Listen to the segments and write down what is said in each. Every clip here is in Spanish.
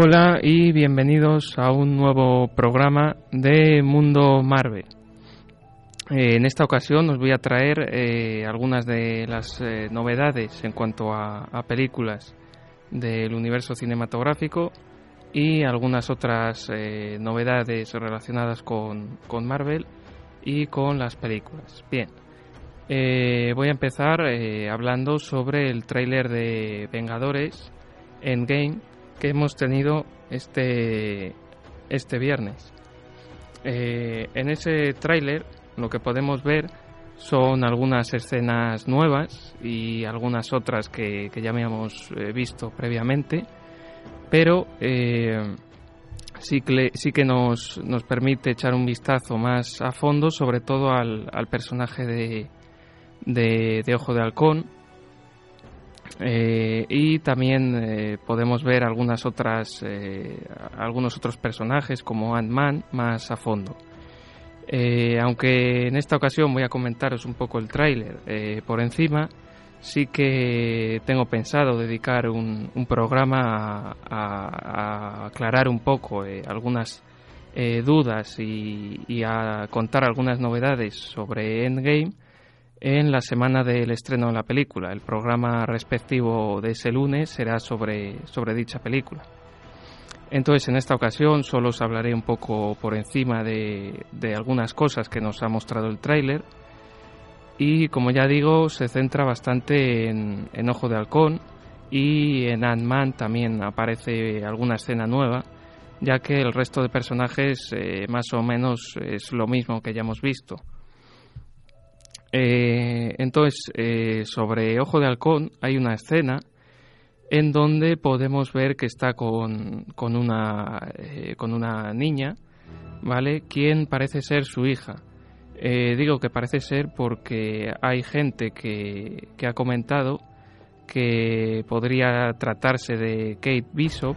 Hola y bienvenidos a un nuevo programa de Mundo Marvel. Eh, en esta ocasión os voy a traer eh, algunas de las eh, novedades en cuanto a, a, películas del universo cinematográfico y algunas otras novedades relacionadas con, con, Marvel y con las películas. Bien, voy a empezar hablando sobre el tráiler de Vengadores Endgame que hemos tenido este, este viernes. en ese tráiler lo que podemos ver son algunas escenas nuevas y algunas otras que, ya habíamos eh, visto previamente, pero eh, sí que, sí que nos, nos, permite echar un vistazo más a fondo, sobre todo al, personaje de, de, Ojo de Halcón. Eh, y también podemos ver algunas otras, algunos otros personajes como Ant-Man más a fondo. Eh, aunque en esta ocasión voy a comentaros un poco el tráiler eh, por encima, sí que tengo pensado dedicar un, programa a, aclarar un poco eh, algunas dudas y, a contar algunas novedades sobre Endgame en la semana del estreno de la película. El programa respectivo de ese lunes será sobre, sobre dicha película. Entonces, en esta ocasión solo os hablaré un poco por encima de, algunas cosas que nos ha mostrado el tráiler. Y como ya digo, se centra bastante en, Ojo de Halcón y en Ant-Man también aparece alguna escena nueva, ya que el resto de personajes eh, más o menos es lo mismo que ya hemos visto. Eh, entonces, eh, sobre Ojo de Halcón hay una escena en donde podemos ver que está con, con, una, eh, con una niña, ¿vale? Quien parece ser su hija. Eh, digo que parece ser porque hay gente que, que, ha comentado que podría tratarse de Kate Bishop,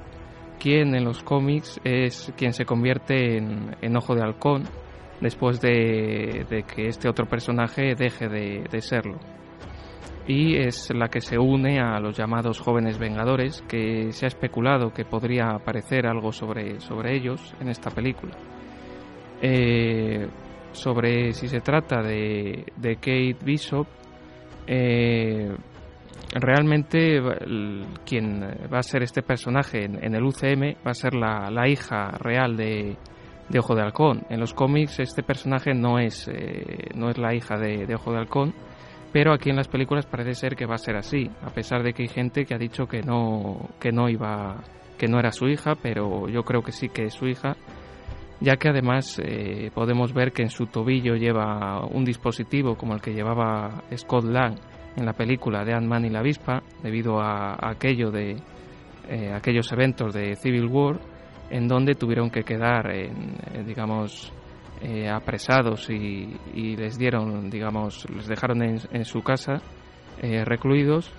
quien en los cómics es quien se convierte en, en Ojo de Halcón después de, de, que este otro personaje deje de, de serlo y es la que se une a los llamados jóvenes vengadores, que se ha especulado que podría aparecer algo sobre, sobre ellos en esta película. Eh, sobre si se trata de, de Kate Bishop, eh, realmente quien va a ser este personaje en, el UCM va a ser la, la hija real de, de, Ojo de Halcón. En los cómics este personaje no es, eh, no es la hija de, de Ojo de Halcón, pero aquí en las películas parece ser que va a ser así, a pesar de que hay gente que ha dicho que no, que no iba, que no era su hija, pero yo creo que sí que es su hija, ya que además eh, podemos ver que en su tobillo lleva un dispositivo como el que llevaba Scott Lang en la película de Ant-Man y la avispa, debido a, aquello de eh, aquellos eventos de Civil War, en donde tuvieron que quedar, en, digamos, eh, apresados y, les dieron, digamos, les dejaron en, su casa eh, recluidos,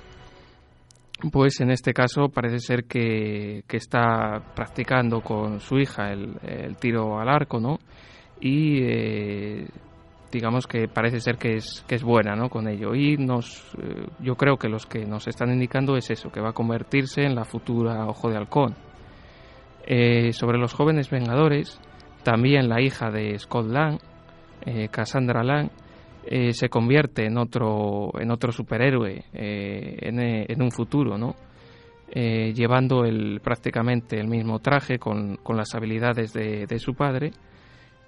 pues en este caso parece ser que, está practicando con su hija el, tiro al arco, ¿no? Y eh, digamos que parece ser que es, que es buena, ¿no? Con ello. Y nos, yo creo que los que nos están indicando es eso, que va a convertirse en la futura Ojo de Halcón. Sobre los jóvenes vengadores, también la hija de Scott Lang, eh, Cassandra Lang, eh, se convierte en otro, en otro superhéroe eh, en, un futuro, ¿no? llevando el, prácticamente el mismo traje con, las habilidades de, su padre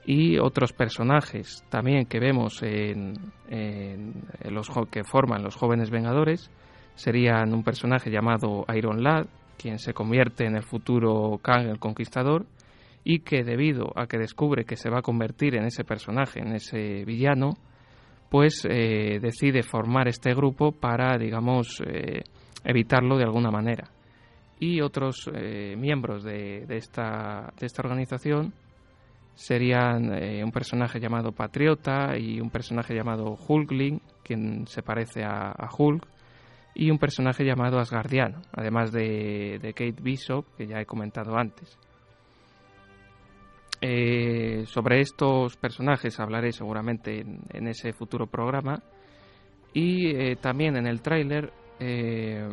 y otros personajes también que vemos en, los que forman los jóvenes Vengadores serían un personaje llamado Iron Lad, quien se convierte en el futuro Kang el Conquistador, y que debido a que descubre que se va a convertir en ese personaje, en ese villano, pues eh, decide formar este grupo para, digamos, eh, evitarlo de alguna manera. Y otros eh, miembros de, esta, de esta organización serían un personaje llamado Patriota y un personaje llamado Hulkling, quien se parece a Hulk, y un personaje llamado Asgardiano, además de, de Kate Bishop, que ya he comentado antes. Eh, sobre estos personajes hablaré seguramente en, ese futuro programa. Y eh, también en el tráiler, eh,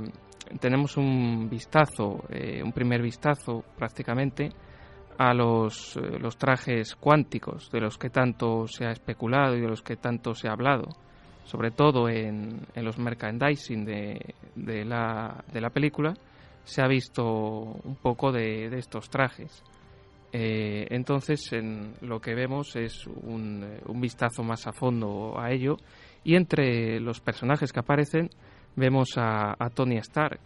tenemos un vistazo, eh, un primer vistazo prácticamente a los, eh, los trajes cuánticos de los que tanto se ha especulado y de los que tanto se ha hablado, sobre todo en, en los merchandising de, de, la, de la película, se ha visto un poco de, de estos trajes. Eh, entonces, en lo que vemos es un, un, vistazo más a fondo a ello. Y entre los personajes que aparecen vemos a, a Tony Stark.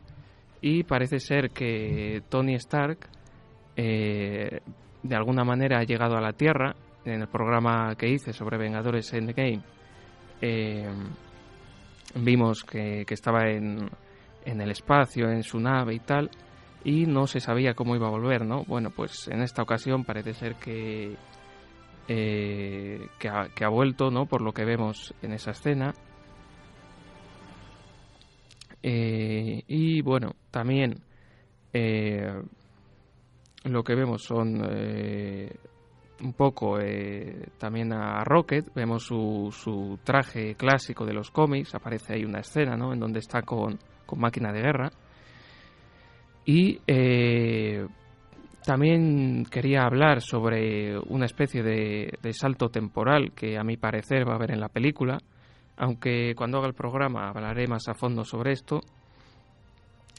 Y parece ser que Tony Stark eh, de alguna manera ha llegado a la Tierra en el programa que hice sobre Vengadores Endgame eh, vimos que, que estaba en, en el espacio, en su nave y tal, y no se sabía cómo iba a volver, ¿no? Bueno, pues en esta ocasión parece ser que, eh, que, ha, vuelto, ¿no? Por lo que vemos en esa escena. Eh, y bueno, también lo que vemos son un poco eh, también a Rocket, vemos su, su, traje clásico de los cómics, aparece ahí una escena, ¿no? En donde está con, con máquina de guerra. Y eh, también quería hablar sobre una especie de, de, salto temporal que a mi parecer va a haber en la película, aunque cuando haga el programa hablaré más a fondo sobre esto.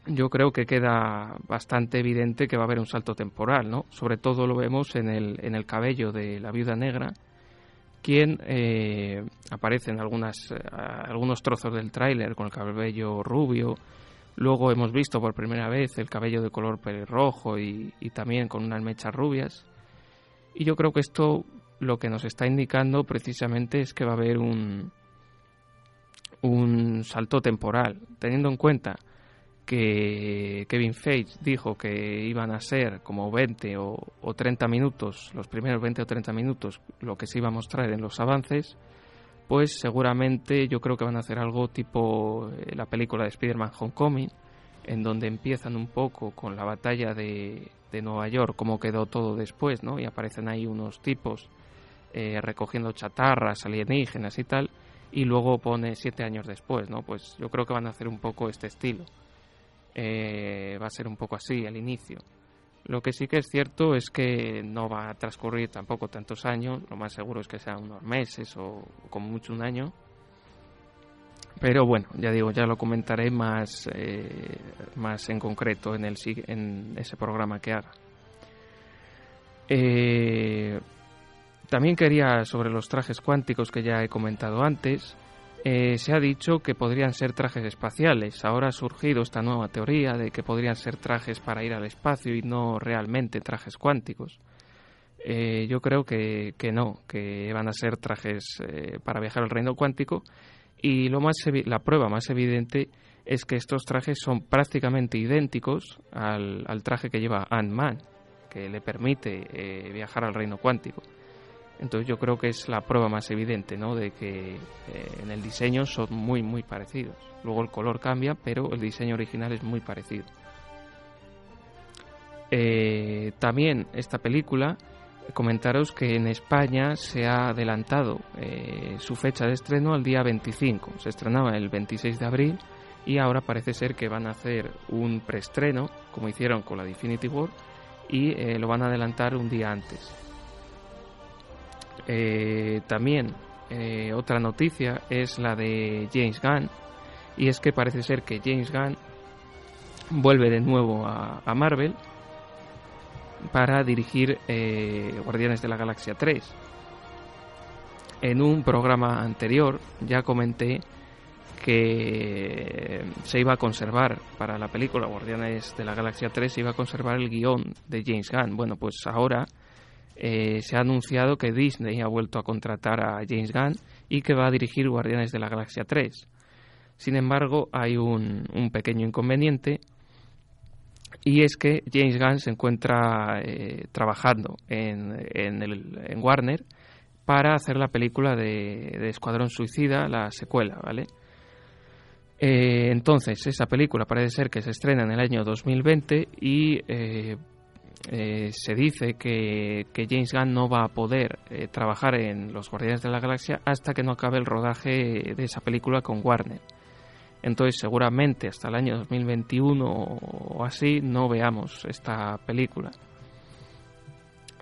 Yo creo que queda bastante evidente que va a haber un salto temporal, ¿no? Sobre todo lo vemos en el, en el cabello de la viuda negra, quien eh, aparece en algunas, eh, algunos trozos del tráiler con el cabello rubio, Luego hemos visto por primera vez el cabello de color pelirrojo y, y también con unas mechas rubias. Y yo creo que esto lo que nos está indicando precisamente es que va a haber un, un salto temporal, teniendo en cuenta que Kevin Feige dijo que iban a ser como 20 o, o 30 minutos, los primeros 20 o 30 minutos, lo que se iba a mostrar en los avances, pues seguramente yo creo que van a hacer algo tipo eh, la película de Spider-Man Homecoming, en donde empiezan un poco con la batalla de, de, Nueva York, cómo quedó todo después, ¿no? Y aparecen ahí unos tipos eh, recogiendo chatarras alienígenas y tal, y luego pone siete años después, ¿no? Pues yo creo que van a hacer un poco este estilo. Eh, va a ser un poco así al inicio. Lo que sí que es cierto es que no va a transcurrir tampoco tantos años, lo más seguro es que sean unos meses o como mucho un año. Pero bueno, ya digo, ya lo comentaré más, eh, más en concreto en, el, en ese programa que haga. Eh, también quería, sobre los trajes cuánticos que ya he comentado antes, eh, se ha dicho que podrían ser trajes espaciales. Ahora ha surgido esta nueva teoría de que podrían ser trajes para ir al espacio y no realmente trajes cuánticos. Eh, yo creo que, que, no, que van a ser trajes eh, para viajar al reino cuántico y lo más la prueba más evidente es que estos trajes son prácticamente idénticos al, traje que lleva Ant-Man, que le permite viajar al reino cuántico. Entonces yo creo que es la prueba más evidente, ¿no? De que eh, en el diseño son muy, muy parecidos. Luego el color cambia, pero el diseño original es muy parecido. Eh, también esta película, comentaros que en España se ha adelantado eh, su fecha de estreno al día 25. Se estrenaba el 26 de abril y ahora parece ser que van a hacer un preestreno, como hicieron con la Infinity War, y lo van a adelantar un día antes. Eh, también eh, otra noticia es la de James Gunn y es que parece ser que James Gunn vuelve de nuevo a, Marvel para dirigir eh, Guardianes de la Galaxia 3. En un programa anterior ya comenté que se iba a conservar para la película Guardianes de la Galaxia 3 se iba a conservar el guion de James Gunn. Bueno, pues ahora eh, se ha anunciado que Disney ha vuelto a contratar a James Gunn y que va a dirigir Guardianes de la Galaxia 3. Sin embargo, hay un, pequeño inconveniente y es que James Gunn se encuentra eh, trabajando en, en, el, en, Warner para hacer la película de, Escuadrón Suicida, la secuela, ¿vale? Eh, entonces, esa película parece ser que se estrena en el año 2020 y eh, se dice que, que, James Gunn no va a poder eh, trabajar en Los Guardianes de la Galaxia hasta que no acabe el rodaje de esa película con Warner. Entonces seguramente hasta el año 2021 o así no veamos esta película.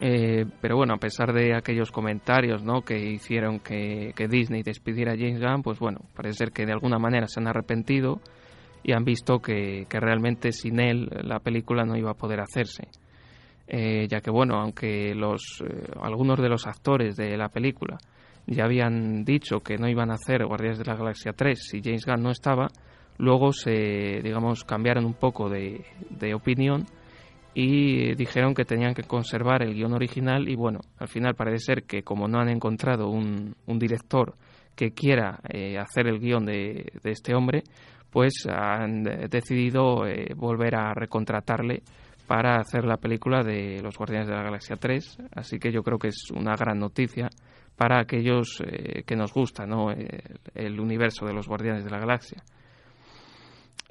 Eh, pero bueno, a pesar de aquellos comentarios ¿no? que hicieron que, Disney despidiera a James Gunn, pues bueno, parece ser que de alguna manera se han arrepentido y han visto que, realmente sin él la película no iba a poder hacerse. Eh, ya que bueno, aunque los, eh, algunos de los actores de la película ya habían dicho que no iban a hacer Guardianes de la Galaxia 3 si James Gunn no estaba, luego se, digamos, cambiaron un poco de, de opinión y dijeron que tenían que conservar el guion original y bueno, al final parece ser que como no han encontrado un, un director que quiera eh, hacer el guion de, este hombre, pues han decidido eh, volver a recontratarle para hacer la película de Los Guardianes de la Galaxia 3, así que yo creo que es una gran noticia para aquellos eh, que nos gusta ¿no? el universo de los Guardianes de la Galaxia.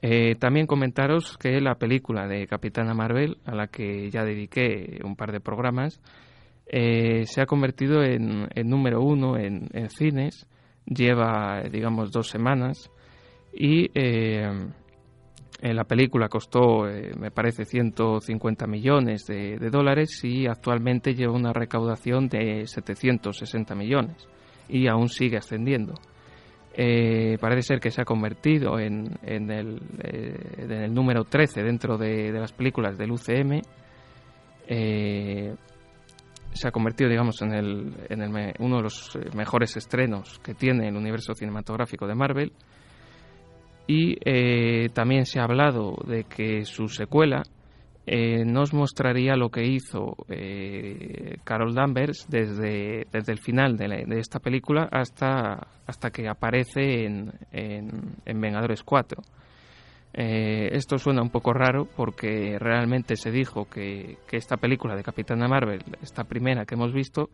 Eh, también comentaros que la película de Capitana Marvel, a la que ya dediqué un par de programas, eh, se ha convertido en, número uno en, cines, lleva, digamos, dos semanas y eh, la película costó, me parece, 150 millones de, dólares y actualmente lleva una recaudación de 760 millones y aún sigue ascendiendo. Eh, parece ser que se ha convertido en, eh, el, número 13 dentro de, las películas del UCM. Eh, se ha convertido, digamos, en, el, en el, uno de los mejores estrenos que tiene el universo cinematográfico de Marvel. Y también se ha hablado de que su secuela, eh, nos mostraría lo que hizo eh, Carol Danvers desde, desde el final de, esta película hasta, hasta que aparece en, en, Vengadores 4. Eh, esto suena un poco raro porque realmente se dijo que, que, esta película de Capitana Marvel, esta primera que hemos visto,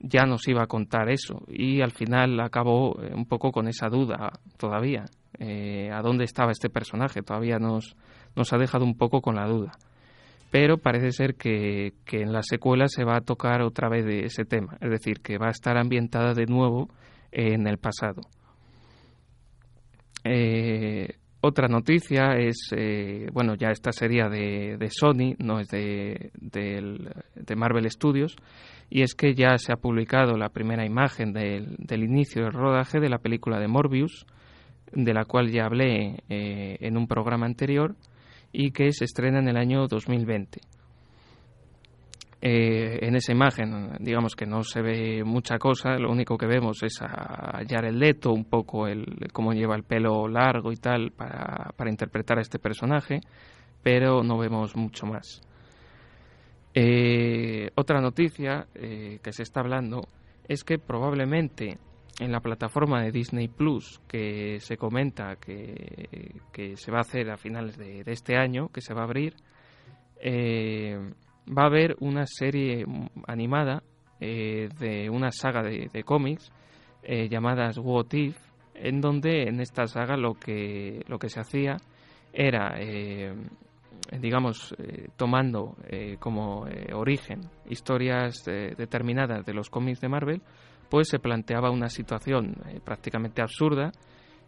ya nos iba a contar eso y al final acabó un poco con esa duda todavía. ¿A dónde estaba este personaje? Todavía nos, nos ha dejado un poco con la duda pero parece ser que, en la secuela se va a tocar otra vez de ese tema, es decir, que va a estar ambientada de nuevo en el pasado. Eh, otra noticia es, eh, bueno, ya esta sería de, Sony, no es de, de, Marvel Studios, y es que ya se ha publicado la primera imagen del, del, inicio del rodaje de la película de Morbius, de la cual ya hablé eh, en un programa anterior, y que se estrena en el año 2020. Eh, en esa imagen, digamos que no se ve mucha cosa, lo único que vemos es a Jared Leto, un poco el, cómo lleva el pelo largo y tal para, para interpretar a este personaje, pero no vemos mucho más. Eh, otra noticia que se está hablando es que probablemente en la plataforma de Disney Plus que se comenta que, que se va a hacer a finales de, este año, que se va a abrir, eh, va a haber una serie animada eh, de una saga de, cómics eh, llamadas What If, en donde en esta saga lo que, lo que se hacía era, digamos, tomando como origen historias determinadas de los cómics de Marvel, pues se planteaba una situación eh, prácticamente absurda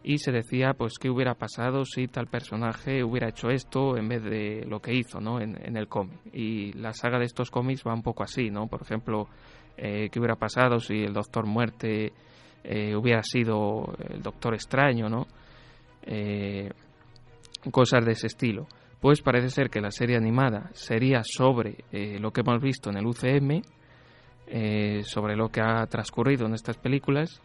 y se decía pues qué hubiera pasado si tal personaje hubiera hecho esto en vez de lo que hizo ¿no? en, el cómic y la saga de estos cómics va un poco así no por ejemplo eh, qué hubiera pasado si el Doctor Muerte eh, hubiera sido el Doctor Extraño no cosas de ese estilo. Pues parece ser que la serie animada sería sobre lo que hemos visto en el UCM eh, sobre lo que ha transcurrido en estas películas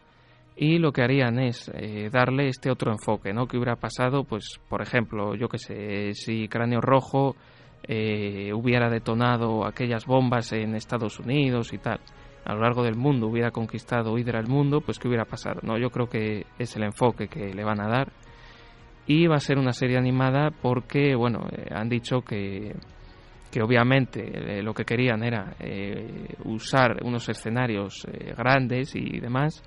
y lo que harían es eh, darle este otro enfoque, ¿no? Que hubiera pasado, pues, por ejemplo, yo que sé, si Cráneo Rojo eh, hubiera detonado aquellas bombas en Estados Unidos y tal, a lo largo del mundo hubiera conquistado Hydra el mundo, pues, ¿qué hubiera pasado? No, yo creo que es el enfoque que le van a dar y va a ser una serie animada porque, bueno, han dicho que que obviamente eh, lo que querían era eh, usar unos escenarios eh, grandes y demás,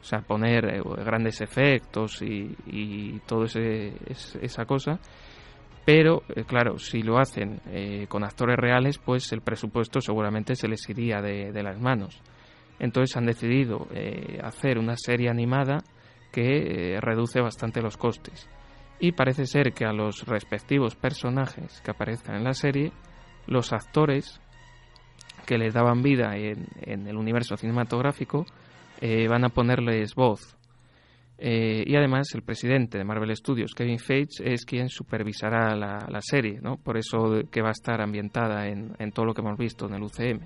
o sea, poner grandes efectos y, y todo ese, esa cosa. Pero, claro, si lo hacen con actores reales, pues el presupuesto seguramente se les iría de, de las manos. Entonces han decidido hacer una serie animada que reduce bastante los costes y parece ser que a los respectivos personajes que aparezcan en la serie, los actores que les daban vida en, el universo cinematográfico eh, van a ponerles voz. Eh, y además el presidente de Marvel Studios, Kevin Feige, es quien supervisará la, serie, ¿no? por eso que va a estar ambientada en, todo lo que hemos visto en el UCM.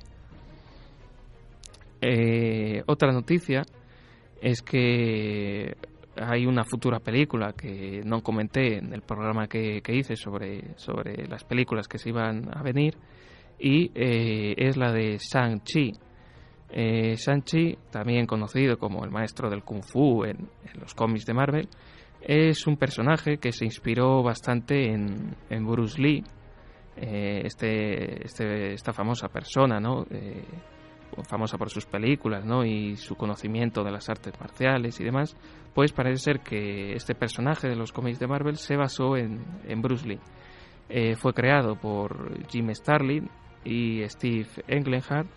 Eh, otra noticia es que hay una futura película que no comenté en el programa que, hice sobre, sobre las películas que se iban a venir y eh, es la de Shang-Chi. Eh, Shang-Chi, también conocido como el maestro del Kung Fu en, los cómics de Marvel, es un personaje que se inspiró bastante en, en Bruce Lee, eh, este, este, esta famosa persona, ¿no? Famosa por sus películas ¿no? y su conocimiento de las artes marciales y demás, pues parece ser que este personaje de los cómics de Marvel se basó en, en Bruce Lee. Eh, fue creado por Jim Starlin y Steve Englehart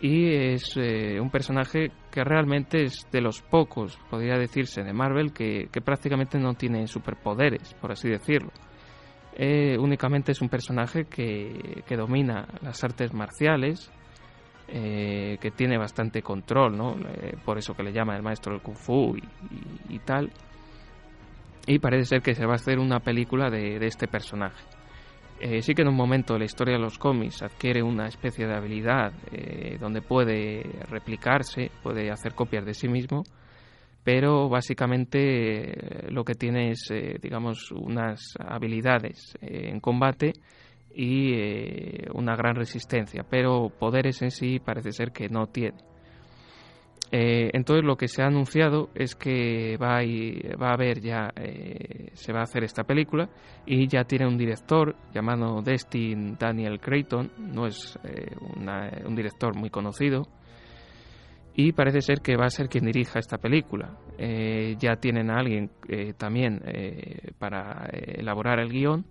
y es eh, un personaje que realmente es de los pocos, podría decirse, de Marvel que, que prácticamente no tiene superpoderes, por así decirlo. Eh, únicamente es un personaje que, que domina las artes marciales, eh, que tiene bastante control, ¿no? Eh, por eso que le llama el maestro del kung fu y, tal. Y parece ser que se va a hacer una película de, este personaje. Eh, sí que en un momento la historia de los cómics adquiere una especie de habilidad donde puede replicarse, puede hacer copias de sí mismo, pero básicamente lo que tiene es, digamos, unas habilidades en combate y eh, una gran resistencia, pero poderes en sí parece ser que no tiene. Eh, entonces lo que se ha anunciado es que va a, va a haber ya, eh, se va a hacer esta película y ya tiene un director llamado Destin Daniel Creighton, no es un director muy conocido y parece ser que va a ser quien dirija esta película. ya tienen a alguien también para elaborar el guion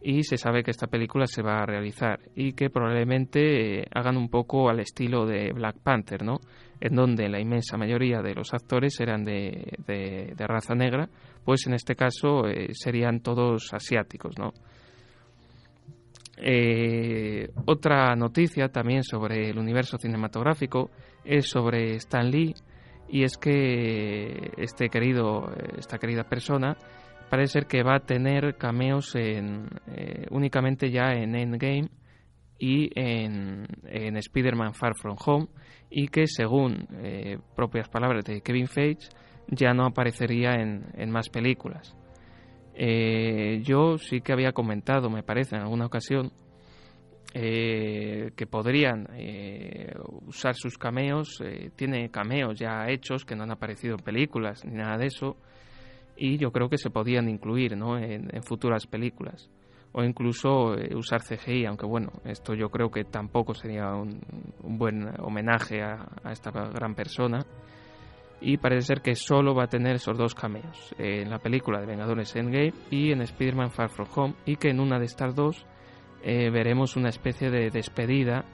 y se sabe que esta película se va a realizar y que probablemente eh, hagan un poco al estilo de Black Panther, ¿no? En donde la inmensa mayoría de los actores eran de, de, raza negra, pues en este caso eh, serían todos asiáticos, ¿no? Eh, otra noticia también sobre el universo cinematográfico es sobre Stan Lee y es que este querido, esta querida persona parece ser que va a tener cameos en, eh, únicamente ya en Endgame y en, Spider-Man Far From Home y que según eh, propias palabras de Kevin Feige ya no aparecería en, en más películas. Eh, yo sí que había comentado, me parece, en alguna ocasión, que podrían usar sus cameos. tiene cameos ya hechos que no han aparecido en películas ni nada de eso y yo creo que se podían incluir ¿no? en, futuras películas o incluso eh, usar CGI, aunque bueno, esto yo creo que tampoco sería un, buen homenaje a, esta gran persona. Y parece ser que solo va a tener esos dos cameos, en la película de Vengadores Endgame y en Spider-Man Far From Home, y que en una de estas dos eh, veremos una especie de despedida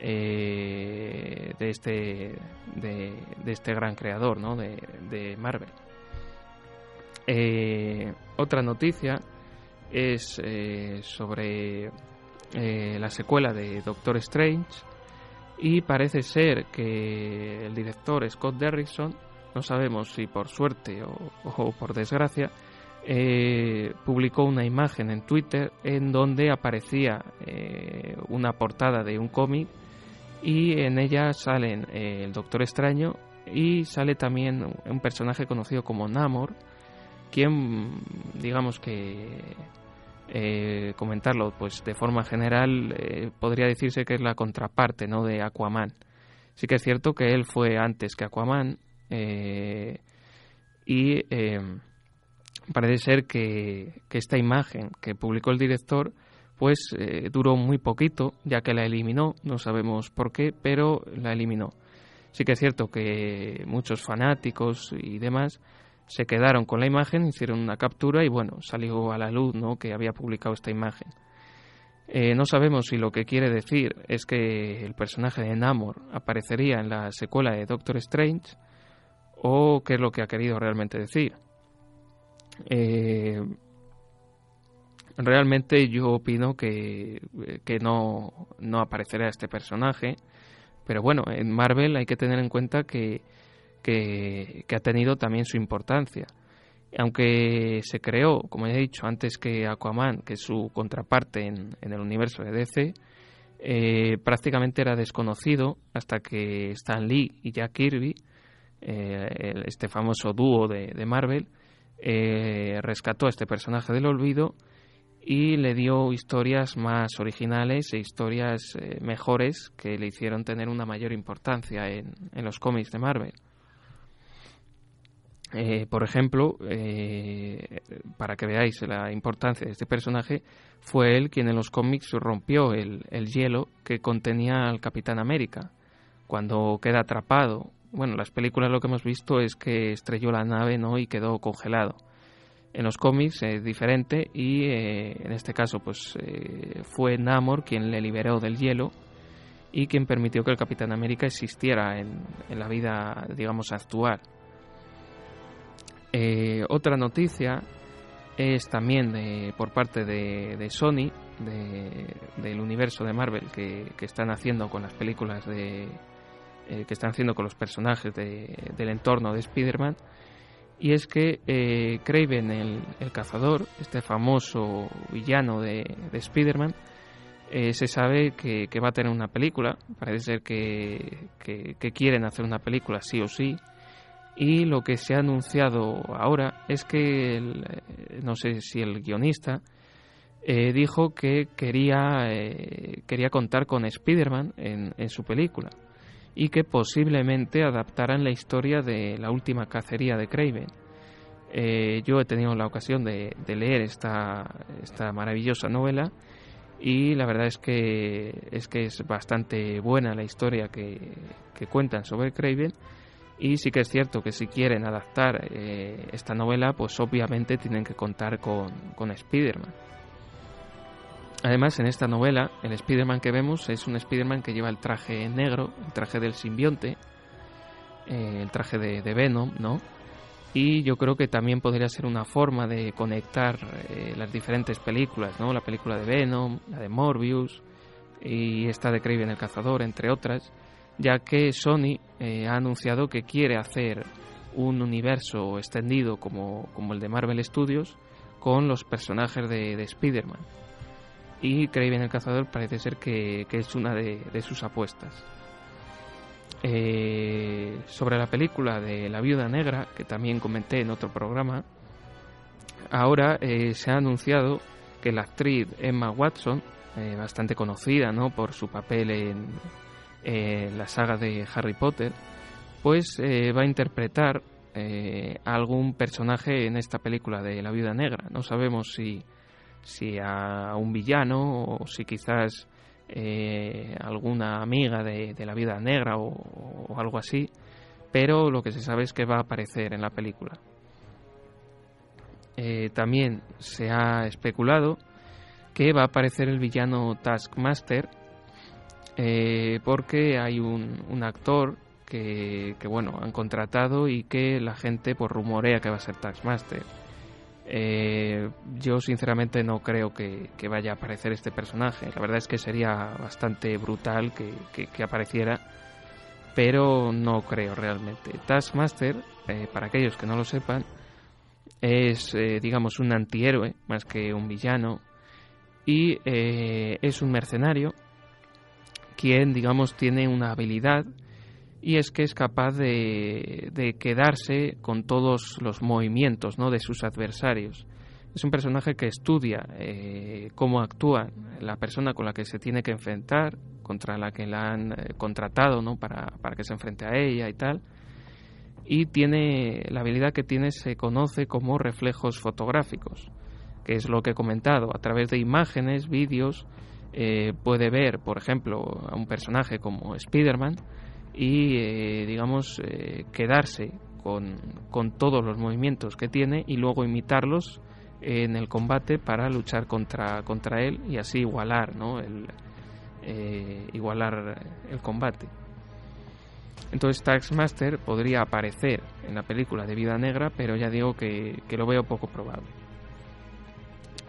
eh, de, este, de, este gran creador ¿no? de, de Marvel. Eh, otra noticia es eh, sobre eh, la secuela de Doctor Strange y parece ser que el director Scott Derrickson, no sabemos si por suerte o, por desgracia, publicó una imagen en Twitter en donde aparecía una portada de un cómic y en ella salen el Doctor Extraño y sale también un personaje conocido como Namor, quien, digamos que eh, comentarlo, pues de forma general eh, podría decirse que es la contraparte, ¿no? De Aquaman. Sí que es cierto que él fue antes que Aquaman eh, y parece ser que, que, esta imagen que publicó el director pues duró muy poquito ya que la eliminó, no sabemos por qué, pero la eliminó. Sí que es cierto que muchos fanáticos y demás se quedaron con la imagen, hicieron una captura y bueno, salió a la luz ¿no? que había publicado esta imagen. Eh, no sabemos si lo que quiere decir es que el personaje de Namor aparecería en la secuela de Doctor Strange o qué es lo que ha querido realmente decir. Eh, realmente yo opino que, que no, no aparecerá este personaje, pero bueno, en Marvel hay que tener en cuenta que, que, ha tenido también su importancia. Aunque se creó, como ya he dicho antes que Aquaman, que es su contraparte en, el universo de DC, eh, prácticamente era desconocido hasta que Stan Lee y Jack Kirby, eh, este famoso dúo de, de Marvel, eh, rescató a este personaje del olvido y le dio historias más originales e historias eh, mejores que le hicieron tener una mayor importancia en, los cómics de Marvel. Eh, por ejemplo, para que veáis la importancia de este personaje, fue él quien en los cómics rompió el, el hielo que contenía al Capitán América. Cuando queda atrapado bueno, las películas lo que hemos visto es que estrelló la nave ¿no? y quedó congelado. En los cómics es diferente y eh, en este caso pues eh, fue Namor quien le liberó del hielo y quien permitió que el Capitán América existiera en, la vida, digamos, actual. Eh, otra noticia es también por parte de, Sony, del universo de Marvel que, están haciendo con las películas de, eh, que están haciendo con los personajes del entorno de Spider-Man. Y es que eh, Craven, el, cazador, este famoso villano de, de Spider-Man, eh, se sabe que, va a tener una película. Parece ser que, que, quieren hacer una película sí o sí. Y lo que se ha anunciado ahora es que, no sé si el guionista, dijo que quería, quería contar con Spider-Man en, en su película y que posiblemente adaptaran la historia de la última cacería de Craven. Eh, yo he tenido la ocasión de, leer esta, esta, maravillosa novela y la verdad es que es, que es bastante buena la historia que, cuentan sobre Craven y sí que es cierto que si quieren adaptar eh, esta novela pues obviamente tienen que contar con, con Spider-Man. Además, en esta novela, el Spider-Man que vemos es un Spider-Man que lleva el traje negro, el traje del simbionte, eh, el traje de, Venom, ¿no? Y yo creo que también podría ser una forma de conectar eh, las diferentes películas, ¿no? La película de Venom, la de Morbius y esta de Kraven el Cazador, entre otras, ya que Sony eh, ha anunciado que quiere hacer un universo extendido como, como el de Marvel Studios con los personajes de, de Spider-Man y Kraven el Cazador parece ser que, es una de, sus apuestas. Eh, sobre la película de La Viuda Negra, que también comenté en otro programa, ahora eh, se ha anunciado que la actriz Emma Watson, bastante conocida ¿no? por su papel en la saga de Harry Potter, pues va a interpretar algún personaje en esta película de La Viuda Negra. No sabemos si si a un villano o si quizás eh, alguna amiga de, la vida negra o, algo así, pero lo que se sabe es que va a aparecer en la película. Eh, también se ha especulado que va a aparecer el villano Taskmaster eh, porque hay un, actor que, bueno han contratado y que la gente pues rumorea que va a ser Taskmaster eh, yo sinceramente no creo que, vaya a aparecer este personaje. La verdad es que sería bastante brutal que, apareciera, pero no creo realmente. Taskmaster, eh, para aquellos que no lo sepan, es, eh, digamos, un antihéroe más que un villano y es un mercenario quien, digamos, tiene una habilidad y es que es capaz de, quedarse con todos los movimientos ¿no? de sus adversarios. Es un personaje que estudia eh, cómo actúa la persona con la que se tiene que enfrentar, contra la que la han eh, contratado ¿no? para, para que se enfrente a ella y tal. Y tiene la habilidad que tiene se conoce como reflejos fotográficos, que es lo que he comentado. A través de imágenes, vídeos, eh, puede ver, por ejemplo, a un personaje como Spider-Man y, eh, digamos, eh, quedarse con, con, todos los movimientos que tiene y luego imitarlos en el combate para luchar contra, contra él y así igualar, ¿no? el, eh, igualar el combate. Entonces Taxmaster podría aparecer en la película de Vida Negra, pero ya digo que, lo veo poco probable.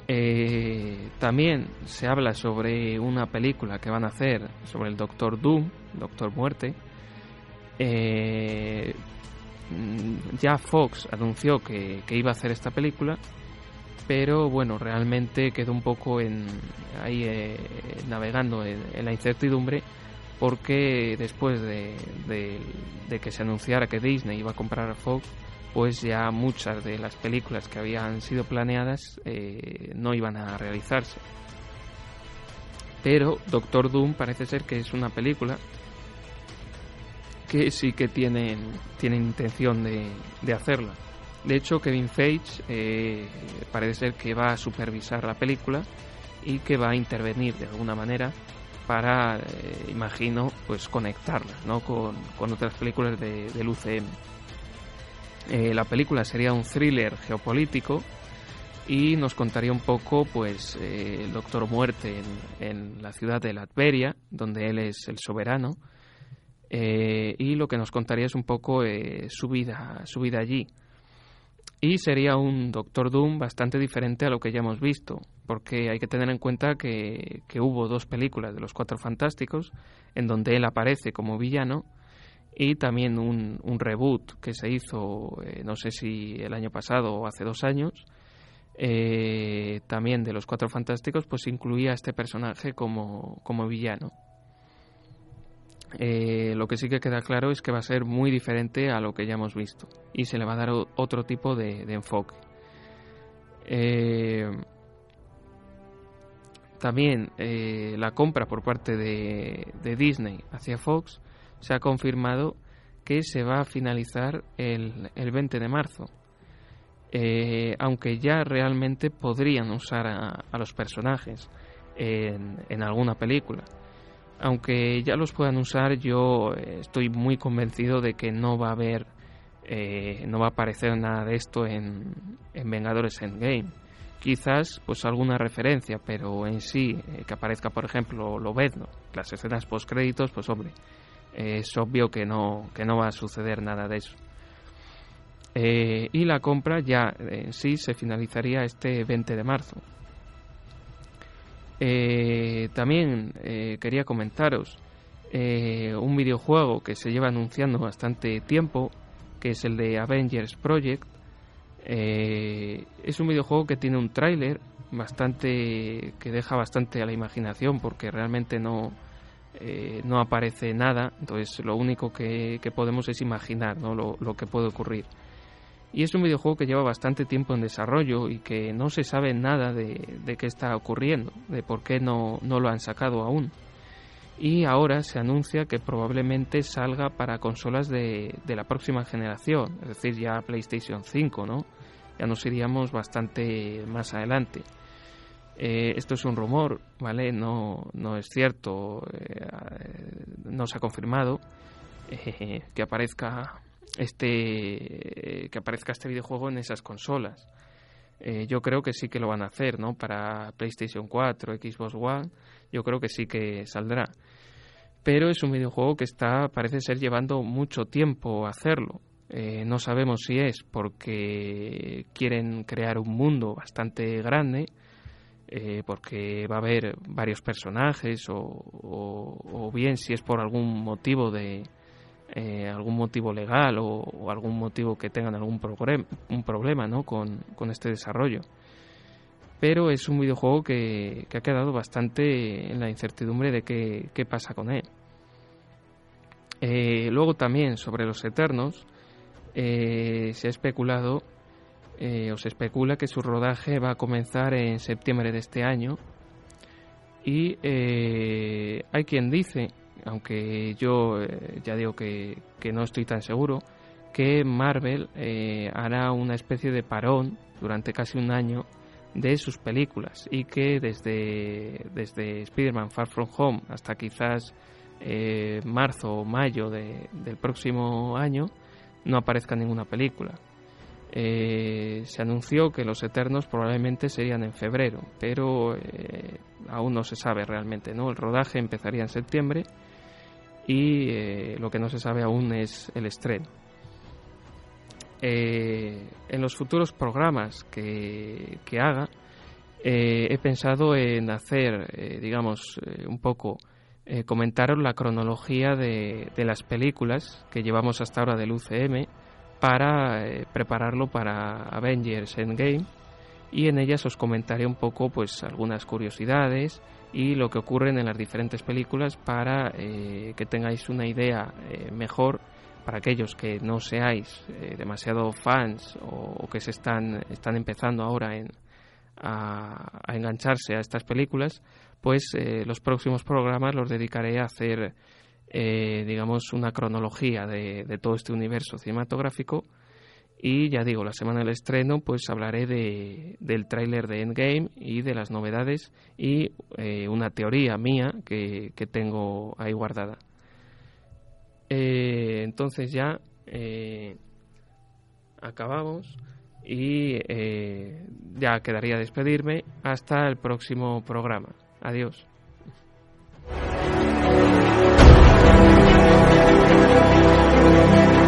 Eh, también se habla sobre una película que van a hacer sobre el Doctor Doom, Doctor Muerte. Eh, ya Fox anunció que, iba a hacer esta película, pero bueno, realmente quedó un poco en, ahí eh, navegando en la incertidumbre porque después de, que se anunciara que Disney iba a comprar a Fox, pues ya muchas de las películas que habían sido planeadas eh, no iban a realizarse. Pero Doctor Doom parece ser que es una película que sí que tienen, tienen intención de, hacerla. De hecho, Kevin Feige eh, parece ser que va a supervisar la película y que va a intervenir de alguna manera para, eh, imagino, pues conectarlas ¿no? con, otras películas de, del UCM. Eh, la película sería un thriller geopolítico y nos contaría un poco pues eh, el Doctor Muerte en, la ciudad de Latveria, donde él es el soberano, y lo que nos contaría es un poco su, vida, su vida allí. Y sería un Doctor Doom bastante diferente a lo que ya hemos visto, porque hay que tener en cuenta que, hubo dos películas de los Cuatro Fantásticos en donde él aparece como villano y también un, reboot que se hizo, eh, no sé si el año pasado o hace dos años, eh, también de los Cuatro Fantásticos, pues incluía a este personaje como, como villano. Eh, lo que sí que queda claro es que va a ser muy diferente a lo que ya hemos visto y se le va a dar otro tipo de, enfoque. Eh, también la compra por parte de, Disney hacia Fox se ha confirmado que se va a finalizar el, 20 de marzo. aunque ya realmente podrían usar a, los personajes en alguna película aunque ya los puedan usar, yo eh, estoy muy convencido de que no va a haber, eh, no va a aparecer nada de esto en, en Vengadores Endgame. Quizás, pues alguna referencia, pero en sí, eh, que aparezca, por ejemplo, lo ¿no? las escenas post créditos, pues hombre, es obvio que no, que no va a suceder nada de eso. y la compra ya en sí se finalizaría este 20 de marzo. Eh, también eh, quería comentaros eh, un videojuego que se lleva anunciando bastante tiempo, que es el de Avengers Project. es un videojuego que tiene un tráiler bastante que deja bastante a la imaginación porque realmente no no aparece nada entonces lo único que, podemos es imaginar ¿no? lo que puede ocurrir y es un videojuego que lleva bastante tiempo en desarrollo y que no se sabe nada de, qué está ocurriendo, de por qué no, lo han sacado aún. Y ahora se anuncia que probablemente salga para consolas de, la próxima generación, es decir, ya PlayStation 5, ¿no? Ya nos iríamos bastante más adelante. Eh, esto es un rumor, ¿vale? No, no es cierto, eh, no se ha confirmado eh, que aparezca este que aparezca este videojuego en esas consolas. Eh, yo creo que sí que lo van a hacer, ¿no? Para PlayStation 4, Xbox One, yo creo que sí que saldrá. Pero es un videojuego que está, parece ser, llevando mucho tiempo hacerlo. No sabemos si es porque quieren crear un mundo bastante grande, eh, porque va a haber varios personajes, o bien si es por algún motivo de, eh, algún motivo legal o, algún motivo que tengan algún un problema ¿no? con, este desarrollo. Pero es un videojuego que, ha quedado bastante en la incertidumbre de qué, pasa con él. Eh, luego también sobre los Eternos se ha especulado o se especula que su rodaje va a comenzar en septiembre de este año y hay quien dice aunque yo eh, ya digo que, no estoy tan seguro, que Marvel eh, hará una especie de parón durante casi un año de sus películas y que desde, desde Spider-Man Far From Home hasta quizás eh, marzo o mayo del próximo año no aparezca ninguna película. Se anunció que los Eternos probablemente serían en febrero, pero aún no se sabe realmente. ¿no? El rodaje empezaría en septiembre y eh, lo que no se sabe aún es el estreno. Eh, en los futuros programas que, haga, eh, he pensado en hacer, digamos, un poco, comentaros la cronología de, de, las películas que llevamos hasta ahora del UCM para prepararlo para Avengers Endgame. Y en ellas os comentaré un poco pues algunas curiosidades y lo que ocurre en las diferentes películas para eh, que tengáis una idea eh, mejor. Para aquellos que no seáis eh, demasiado fans o, que se están, están empezando ahora en, a, engancharse a estas películas, pues los próximos programas los dedicaré a hacer, digamos, una cronología de todo este universo cinematográfico y ya digo, la semana del estreno, pues hablaré de, del tráiler de Endgame y de las novedades y eh, una teoría mía que, tengo ahí guardada. Eh, entonces ya eh, acabamos y ya quedaría despedirme hasta el próximo programa. Adiós. Thank you.